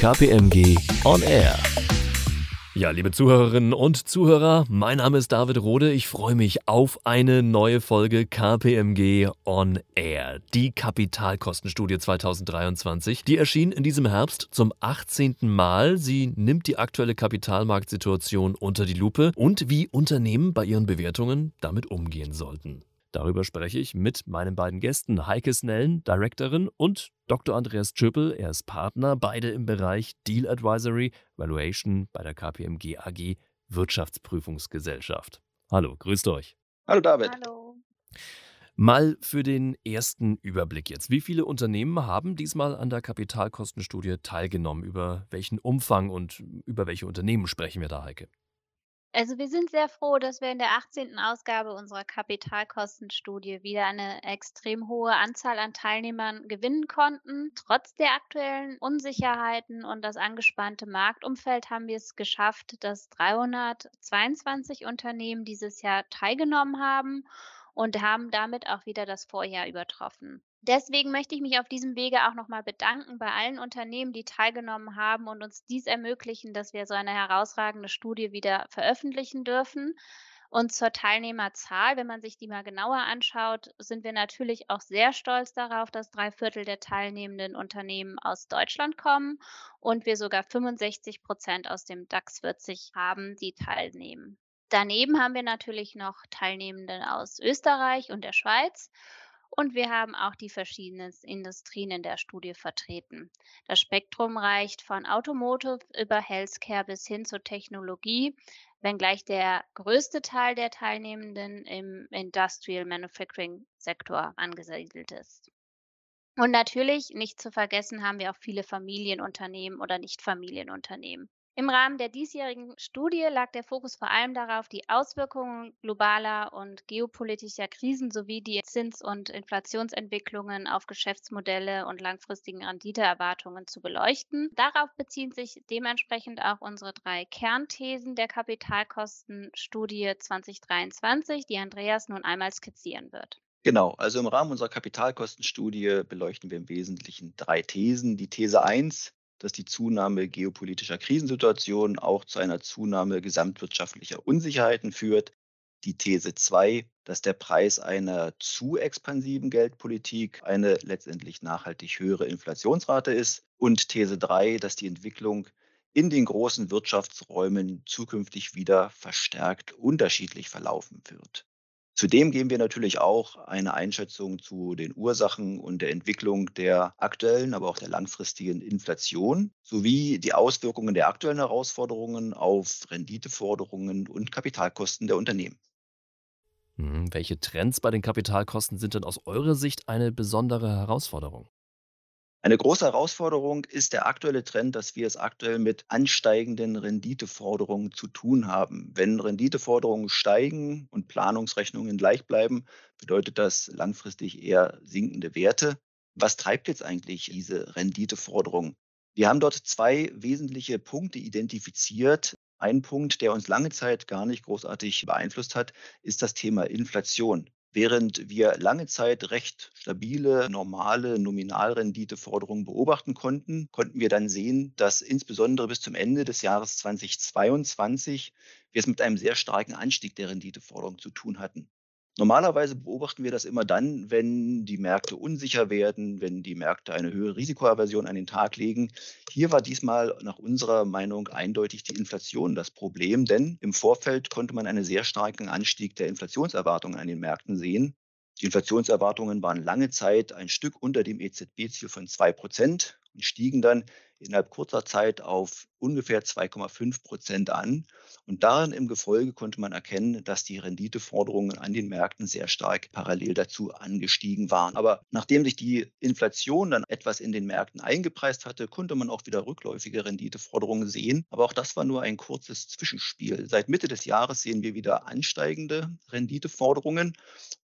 KPMG On Air. Ja, liebe Zuhörerinnen und Zuhörer, mein Name ist David Rode. Ich freue mich auf eine neue Folge KPMG On Air, die Kapitalkostenstudie 2023. Die erschien in diesem Herbst zum 18. Mal. Sie nimmt die aktuelle Kapitalmarktsituation unter die Lupe und wie Unternehmen bei ihren Bewertungen damit umgehen sollten. Darüber spreche ich mit meinen beiden Gästen, Heike Snellen, Directorin, und Dr. Andreas Tschöppel, er ist Partner, beide im Bereich Deal Advisory, Valuation bei der KPMG AG Wirtschaftsprüfungsgesellschaft. Hallo, grüßt euch. Hallo David. Hallo. Mal für den ersten Überblick jetzt. Wie viele Unternehmen haben diesmal an der Kapitalkostenstudie teilgenommen? Über welchen Umfang und über welche Unternehmen sprechen wir da, Heike? Also wir sind sehr froh, dass wir in der 18. Ausgabe unserer Kapitalkostenstudie wieder eine extrem hohe Anzahl an Teilnehmern gewinnen konnten. Trotz der aktuellen Unsicherheiten und das angespannte Marktumfeld haben wir es geschafft, dass 322 Unternehmen dieses Jahr teilgenommen haben und haben damit auch wieder das Vorjahr übertroffen. Deswegen möchte ich mich auf diesem Wege auch nochmal bedanken bei allen Unternehmen, die teilgenommen haben und uns dies ermöglichen, dass wir so eine herausragende Studie wieder veröffentlichen dürfen. Und zur Teilnehmerzahl, wenn man sich die mal genauer anschaut, sind wir natürlich auch sehr stolz darauf, dass drei Viertel der teilnehmenden Unternehmen aus Deutschland kommen und wir sogar 65 Prozent aus dem DAX 40 haben, die teilnehmen. Daneben haben wir natürlich noch Teilnehmende aus Österreich und der Schweiz. Und wir haben auch die verschiedenen Industrien in der Studie vertreten. Das Spektrum reicht von Automotive über Healthcare bis hin zur Technologie, wenngleich der größte Teil der Teilnehmenden im Industrial Manufacturing Sektor angesiedelt ist. Und natürlich, nicht zu vergessen, haben wir auch viele Familienunternehmen oder Nicht-Familienunternehmen. Im Rahmen der diesjährigen Studie lag der Fokus vor allem darauf, die Auswirkungen globaler und geopolitischer Krisen sowie die Zins- und Inflationsentwicklungen auf Geschäftsmodelle und langfristigen Renditeerwartungen zu beleuchten. Darauf beziehen sich dementsprechend auch unsere drei Kernthesen der Kapitalkostenstudie 2023, die Andreas nun einmal skizzieren wird. Genau, also im Rahmen unserer Kapitalkostenstudie beleuchten wir im Wesentlichen drei Thesen. Die These 1, dass die Zunahme geopolitischer Krisensituationen auch zu einer Zunahme gesamtwirtschaftlicher Unsicherheiten führt. Die These 2, dass der Preis einer zu expansiven Geldpolitik eine letztendlich nachhaltig höhere Inflationsrate ist. Und These 3, dass die Entwicklung in den großen Wirtschaftsräumen zukünftig wieder verstärkt unterschiedlich verlaufen wird. Zudem geben wir natürlich auch eine Einschätzung zu den Ursachen und der Entwicklung der aktuellen, aber auch der langfristigen Inflation sowie die Auswirkungen der aktuellen Herausforderungen auf Renditeforderungen und Kapitalkosten der Unternehmen. Hm, welche Trends bei den Kapitalkosten sind denn aus eurer Sicht eine besondere Herausforderung? Eine große Herausforderung ist der aktuelle Trend, dass wir es aktuell mit ansteigenden Renditeforderungen zu tun haben. Wenn Renditeforderungen steigen und Planungsrechnungen gleich bleiben, bedeutet das langfristig eher sinkende Werte. Was treibt jetzt eigentlich diese Renditeforderung? Wir haben dort zwei wesentliche Punkte identifiziert. Ein Punkt, der uns lange Zeit gar nicht großartig beeinflusst hat, ist das Thema Inflation. Während wir lange Zeit recht stabile, normale Nominalrenditeforderungen beobachten konnten, konnten wir dann sehen, dass insbesondere bis zum Ende des Jahres 2022 wir es mit einem sehr starken Anstieg der Renditeforderung zu tun hatten. Normalerweise beobachten wir das immer dann, wenn die Märkte unsicher werden, wenn die Märkte eine höhere Risikoaversion an den Tag legen. Hier war diesmal nach unserer Meinung eindeutig die Inflation das Problem, denn im Vorfeld konnte man einen sehr starken Anstieg der Inflationserwartungen an den Märkten sehen. Die Inflationserwartungen waren lange Zeit ein Stück unter dem EZB-Ziel von zwei Prozent und stiegen dann innerhalb kurzer Zeit auf ungefähr 2,5 Prozent an. Und darin im Gefolge konnte man erkennen, dass die Renditeforderungen an den Märkten sehr stark parallel dazu angestiegen waren. Aber nachdem sich die Inflation dann etwas in den Märkten eingepreist hatte, konnte man auch wieder rückläufige Renditeforderungen sehen. Aber auch das war nur ein kurzes Zwischenspiel. Seit Mitte des Jahres sehen wir wieder ansteigende Renditeforderungen,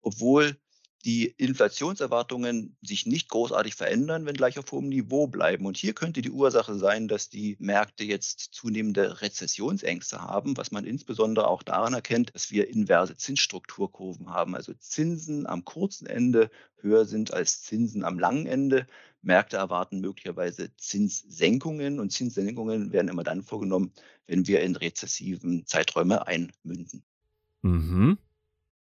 obwohl die Inflationserwartungen sich nicht großartig verändern, wenn gleich auf hohem Niveau bleiben. Und hier könnte die Ursache sein, dass die Märkte jetzt zunehmende Rezessionsängste haben, was man insbesondere auch daran erkennt, dass wir inverse Zinsstrukturkurven haben, also Zinsen am kurzen Ende höher sind als Zinsen am langen Ende. Märkte erwarten möglicherweise Zinssenkungen und Zinssenkungen werden immer dann vorgenommen, wenn wir in rezessiven Zeiträume einmünden. Mhm.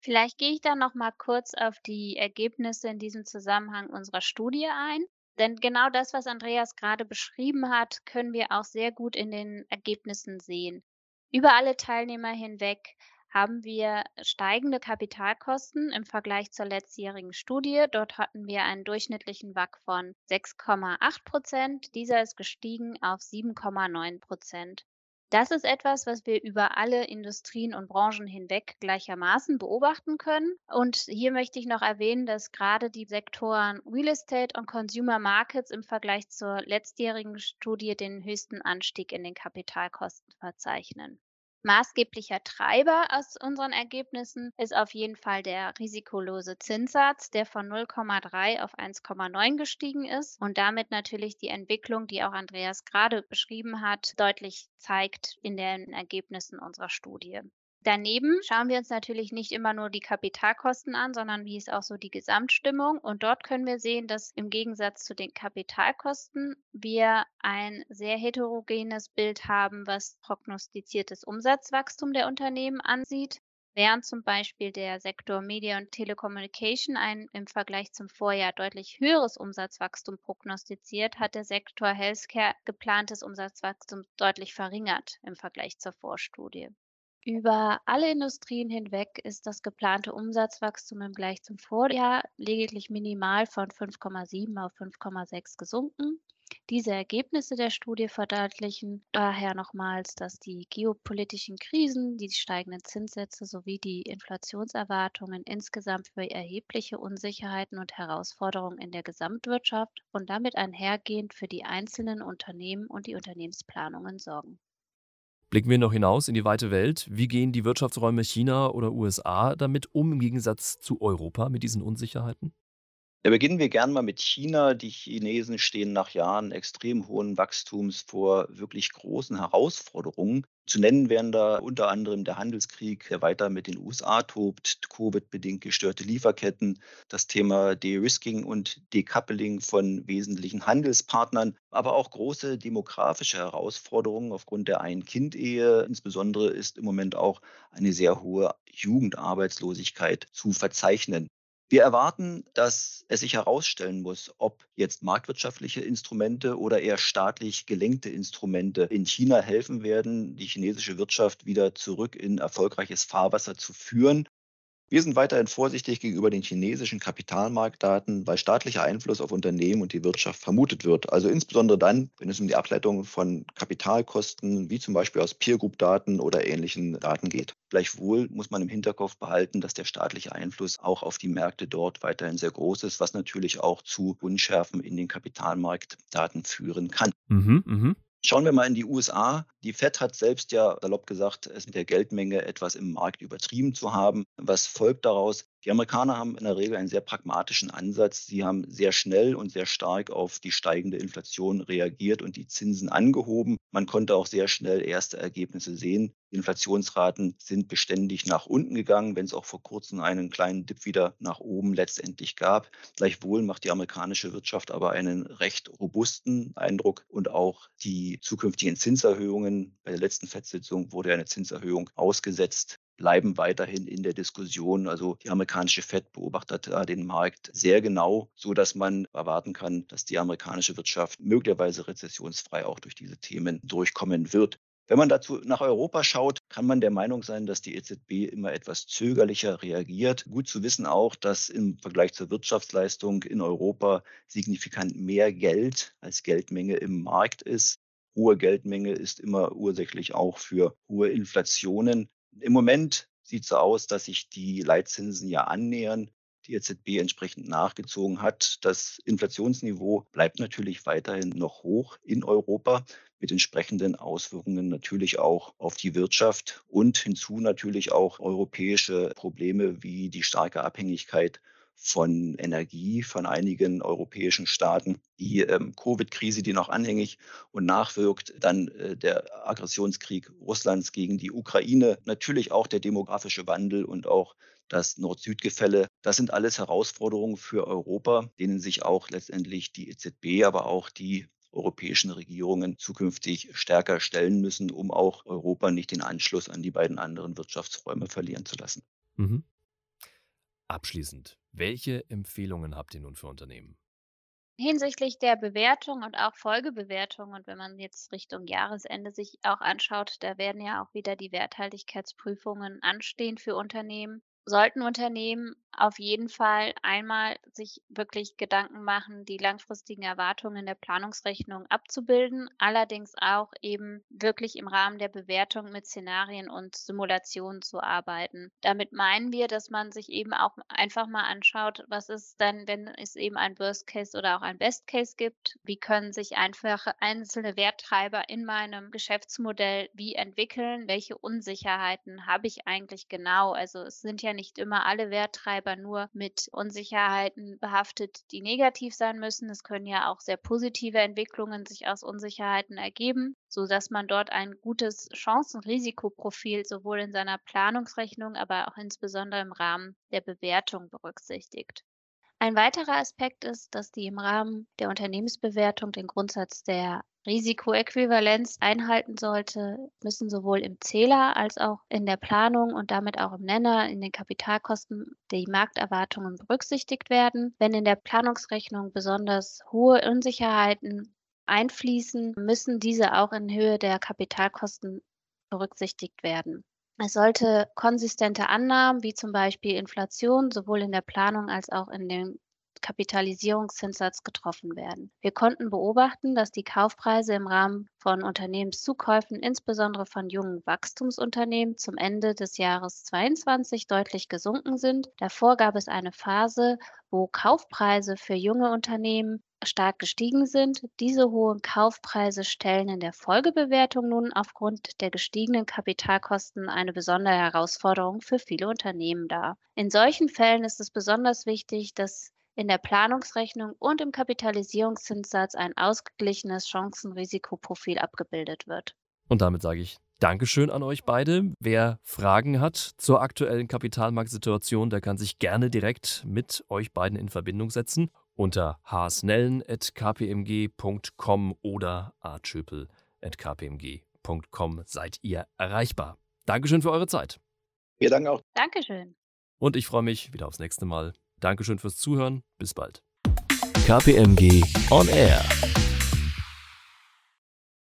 Vielleicht gehe ich dann noch mal kurz auf die Ergebnisse in diesem Zusammenhang unserer Studie ein. Denn genau das, was Andreas gerade beschrieben hat, können wir auch sehr gut in den Ergebnissen sehen. Über alle Teilnehmer hinweg haben wir steigende Kapitalkosten im Vergleich zur letztjährigen Studie. Dort hatten wir einen durchschnittlichen WAC von 6,8 Prozent. Dieser ist gestiegen auf 7,9 Prozent. Das ist etwas, was wir über alle Industrien und Branchen hinweg gleichermaßen beobachten können. Und hier möchte ich noch erwähnen, dass gerade die Sektoren Real Estate und Consumer Markets im Vergleich zur letztjährigen Studie den höchsten Anstieg in den Kapitalkosten verzeichnen. Maßgeblicher Treiber aus unseren Ergebnissen ist auf jeden Fall der risikolose Zinssatz, der von 0,3 auf 1,9 gestiegen ist und damit natürlich die Entwicklung, die auch Andreas gerade beschrieben hat, deutlich zeigt in den Ergebnissen unserer Studie. Daneben schauen wir uns natürlich nicht immer nur die Kapitalkosten an, sondern wie ist auch so die Gesamtstimmung. Und dort können wir sehen, dass im Gegensatz zu den Kapitalkosten wir ein sehr heterogenes Bild haben, was prognostiziertes Umsatzwachstum der Unternehmen ansieht. Während zum Beispiel der Sektor Media und Telecommunication ein im Vergleich zum Vorjahr deutlich höheres Umsatzwachstum prognostiziert, hat der Sektor Healthcare geplantes Umsatzwachstum deutlich verringert im Vergleich zur Vorstudie. Über alle Industrien hinweg ist das geplante Umsatzwachstum im Vergleich zum Vorjahr lediglich minimal von 5,7 auf 5,6 gesunken. Diese Ergebnisse der Studie verdeutlichen daher nochmals, dass die geopolitischen Krisen, die steigenden Zinssätze sowie die Inflationserwartungen insgesamt für erhebliche Unsicherheiten und Herausforderungen in der Gesamtwirtschaft und damit einhergehend für die einzelnen Unternehmen und die Unternehmensplanungen sorgen. Blicken wir noch hinaus in die weite Welt. Wie gehen die Wirtschaftsräume China oder USA damit um im Gegensatz zu Europa mit diesen Unsicherheiten? Da beginnen wir gern mal mit China. Die Chinesen stehen nach Jahren extrem hohen Wachstums vor wirklich großen Herausforderungen. Zu nennen wären da unter anderem der Handelskrieg, der weiter mit den USA tobt, Covid-bedingt gestörte Lieferketten, das Thema De-Risking und Decoupling von wesentlichen Handelspartnern, aber auch große demografische Herausforderungen aufgrund der Ein-Kind-Ehe. Insbesondere ist im Moment auch eine sehr hohe Jugendarbeitslosigkeit zu verzeichnen. Wir erwarten, dass es sich herausstellen muss, ob jetzt marktwirtschaftliche Instrumente oder eher staatlich gelenkte Instrumente in China helfen werden, die chinesische Wirtschaft wieder zurück in erfolgreiches Fahrwasser zu führen. Wir sind weiterhin vorsichtig gegenüber den chinesischen Kapitalmarktdaten, weil staatlicher Einfluss auf Unternehmen und die Wirtschaft vermutet wird. Also insbesondere dann, wenn es um die Ableitung von Kapitalkosten, wie zum Beispiel aus Peer-Group-Daten oder ähnlichen Daten geht. Gleichwohl muss man im Hinterkopf behalten, dass der staatliche Einfluss auch auf die Märkte dort weiterhin sehr groß ist, was natürlich auch zu Unschärfen in den Kapitalmarktdaten führen kann. Mhm, mh. Schauen wir mal in die USA. Die Fed hat selbst ja salopp gesagt, es mit der Geldmenge etwas im Markt übertrieben zu haben. Was folgt daraus? Die Amerikaner haben in der Regel einen sehr pragmatischen Ansatz. Sie haben sehr schnell und sehr stark auf die steigende Inflation reagiert und die Zinsen angehoben. Man konnte auch sehr schnell erste Ergebnisse sehen. Die Inflationsraten sind beständig nach unten gegangen, wenn es auch vor kurzem einen kleinen Dip wieder nach oben letztendlich gab. Gleichwohl macht die amerikanische Wirtschaft aber einen recht robusten Eindruck und auch die zukünftigen Zinserhöhungen. Bei der letzten FED-Sitzung wurde eine Zinserhöhung ausgesetzt bleiben weiterhin in der Diskussion. Also die amerikanische Fed beobachtet da den Markt sehr genau, so dass man erwarten kann, dass die amerikanische Wirtschaft möglicherweise rezessionsfrei auch durch diese Themen durchkommen wird. Wenn man dazu nach Europa schaut, kann man der Meinung sein, dass die EZB immer etwas zögerlicher reagiert. Gut zu wissen auch, dass im Vergleich zur Wirtschaftsleistung in Europa signifikant mehr Geld als Geldmenge im Markt ist. Hohe Geldmenge ist immer ursächlich auch für hohe Inflationen. Im Moment sieht es so aus, dass sich die Leitzinsen ja annähern, die EZB entsprechend nachgezogen hat. Das Inflationsniveau bleibt natürlich weiterhin noch hoch in Europa mit entsprechenden Auswirkungen natürlich auch auf die Wirtschaft und hinzu natürlich auch europäische Probleme wie die starke Abhängigkeit von Energie von einigen europäischen Staaten, die ähm, Covid-Krise, die noch anhängig und nachwirkt, dann äh, der Aggressionskrieg Russlands gegen die Ukraine, natürlich auch der demografische Wandel und auch das Nord-Süd-Gefälle. Das sind alles Herausforderungen für Europa, denen sich auch letztendlich die EZB, aber auch die europäischen Regierungen zukünftig stärker stellen müssen, um auch Europa nicht den Anschluss an die beiden anderen Wirtschaftsräume verlieren zu lassen. Mhm. Abschließend, welche Empfehlungen habt ihr nun für Unternehmen? Hinsichtlich der Bewertung und auch Folgebewertung und wenn man jetzt Richtung Jahresende sich auch anschaut, da werden ja auch wieder die Werthaltigkeitsprüfungen anstehen für Unternehmen sollten Unternehmen auf jeden Fall einmal sich wirklich Gedanken machen, die langfristigen Erwartungen der Planungsrechnung abzubilden, allerdings auch eben wirklich im Rahmen der Bewertung mit Szenarien und Simulationen zu arbeiten. Damit meinen wir, dass man sich eben auch einfach mal anschaut, was ist dann, wenn es eben ein Worst Case oder auch ein Best Case gibt, wie können sich einfach einzelne Werttreiber in meinem Geschäftsmodell wie entwickeln, welche Unsicherheiten habe ich eigentlich genau. Also es sind ja nicht immer alle Werttreiber nur mit Unsicherheiten behaftet, die negativ sein müssen. Es können ja auch sehr positive Entwicklungen sich aus Unsicherheiten ergeben, sodass man dort ein gutes Chancen-Risikoprofil sowohl in seiner Planungsrechnung, aber auch insbesondere im Rahmen der Bewertung berücksichtigt. Ein weiterer Aspekt ist, dass die im Rahmen der Unternehmensbewertung den Grundsatz der Risikoäquivalenz einhalten sollte, müssen sowohl im Zähler als auch in der Planung und damit auch im Nenner in den Kapitalkosten die Markterwartungen berücksichtigt werden. Wenn in der Planungsrechnung besonders hohe Unsicherheiten einfließen, müssen diese auch in Höhe der Kapitalkosten berücksichtigt werden. Es sollte konsistente Annahmen wie zum Beispiel Inflation sowohl in der Planung als auch in dem Kapitalisierungszinssatz getroffen werden. Wir konnten beobachten, dass die Kaufpreise im Rahmen von Unternehmenszukäufen, insbesondere von jungen Wachstumsunternehmen, zum Ende des Jahres 2022 deutlich gesunken sind. Davor gab es eine Phase, wo Kaufpreise für junge Unternehmen stark gestiegen sind. Diese hohen Kaufpreise stellen in der Folgebewertung nun aufgrund der gestiegenen Kapitalkosten eine besondere Herausforderung für viele Unternehmen dar. In solchen Fällen ist es besonders wichtig, dass in der Planungsrechnung und im Kapitalisierungszinssatz ein ausgeglichenes Chancen-Risikoprofil abgebildet wird. Und damit sage ich Dankeschön an euch beide. Wer Fragen hat zur aktuellen Kapitalmarktsituation, der kann sich gerne direkt mit euch beiden in Verbindung setzen unter hsnellen.kpmg.com oder aschöpel.kpmg.com seid ihr erreichbar. Dankeschön für eure Zeit. Wir danken auch. Dankeschön. Und ich freue mich wieder aufs nächste Mal. Dankeschön fürs Zuhören. Bis bald. KPMG On Air